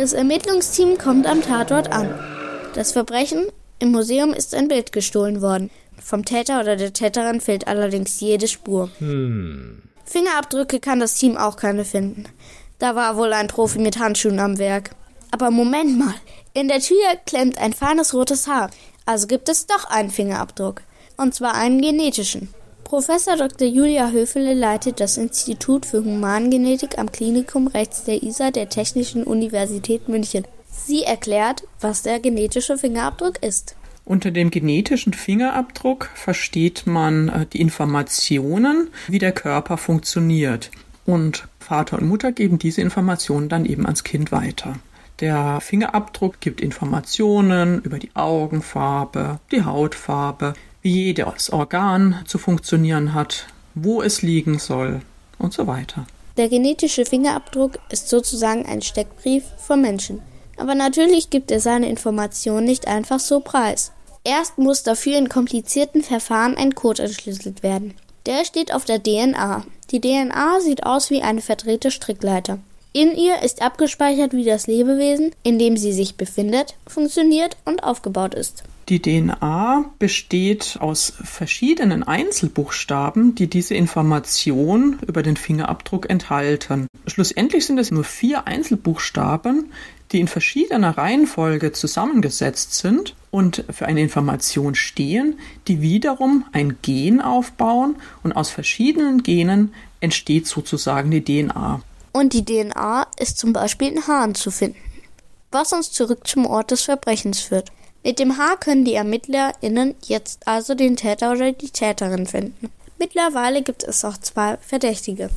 Das Ermittlungsteam kommt am Tatort an. Das Verbrechen im Museum ist ein Bild gestohlen worden. Vom Täter oder der Täterin fehlt allerdings jede Spur. Hm. Fingerabdrücke kann das Team auch keine finden. Da war wohl ein Profi mit Handschuhen am Werk. Aber Moment mal, in der Tür klemmt ein feines rotes Haar. Also gibt es doch einen Fingerabdruck. Und zwar einen genetischen. Professor Dr. Julia Höfele leitet das Institut für Humangenetik am Klinikum rechts der ISA der Technischen Universität München. Sie erklärt, was der genetische Fingerabdruck ist. Unter dem genetischen Fingerabdruck versteht man äh, die Informationen, wie der Körper funktioniert. Und Vater und Mutter geben diese Informationen dann eben ans Kind weiter. Der Fingerabdruck gibt Informationen über die Augenfarbe, die Hautfarbe, wie jedes Organ zu funktionieren hat, wo es liegen soll und so weiter. Der genetische Fingerabdruck ist sozusagen ein Steckbrief vom Menschen. Aber natürlich gibt er seine Informationen nicht einfach so preis. Erst muss dafür in komplizierten Verfahren ein Code entschlüsselt werden. Der steht auf der DNA. Die DNA sieht aus wie eine verdrehte Strickleiter. In ihr ist abgespeichert, wie das Lebewesen, in dem sie sich befindet, funktioniert und aufgebaut ist. Die DNA besteht aus verschiedenen Einzelbuchstaben, die diese Information über den Fingerabdruck enthalten. Schlussendlich sind es nur vier Einzelbuchstaben, die in verschiedener Reihenfolge zusammengesetzt sind und für eine Information stehen, die wiederum ein Gen aufbauen und aus verschiedenen Genen entsteht sozusagen die DNA. Und die DNA ist zum Beispiel in Haaren zu finden. Was uns zurück zum Ort des Verbrechens führt. Mit dem Haar können die ErmittlerInnen jetzt also den Täter oder die Täterin finden. Mittlerweile gibt es auch zwei Verdächtige.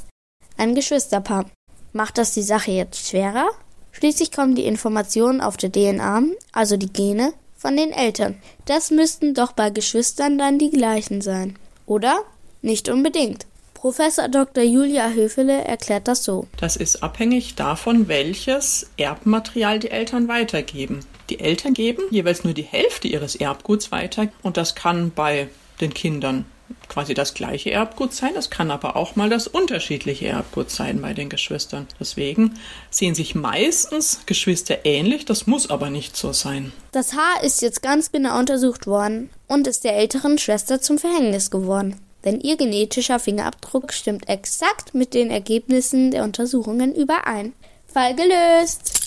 Ein Geschwisterpaar. Macht das die Sache jetzt schwerer? Schließlich kommen die Informationen auf der DNA, also die Gene, von den Eltern. Das müssten doch bei Geschwistern dann die gleichen sein. Oder? Nicht unbedingt. Professor Dr. Julia Höfele erklärt das so. Das ist abhängig davon, welches Erbmaterial die Eltern weitergeben. Die Eltern geben jeweils nur die Hälfte ihres Erbguts weiter und das kann bei den Kindern quasi das gleiche Erbgut sein, es kann aber auch mal das unterschiedliche Erbgut sein bei den Geschwistern. Deswegen sehen sich meistens Geschwister ähnlich, das muss aber nicht so sein. Das Haar ist jetzt ganz genau untersucht worden und ist der älteren Schwester zum Verhängnis geworden. Denn ihr genetischer Fingerabdruck stimmt exakt mit den Ergebnissen der Untersuchungen überein. Fall gelöst!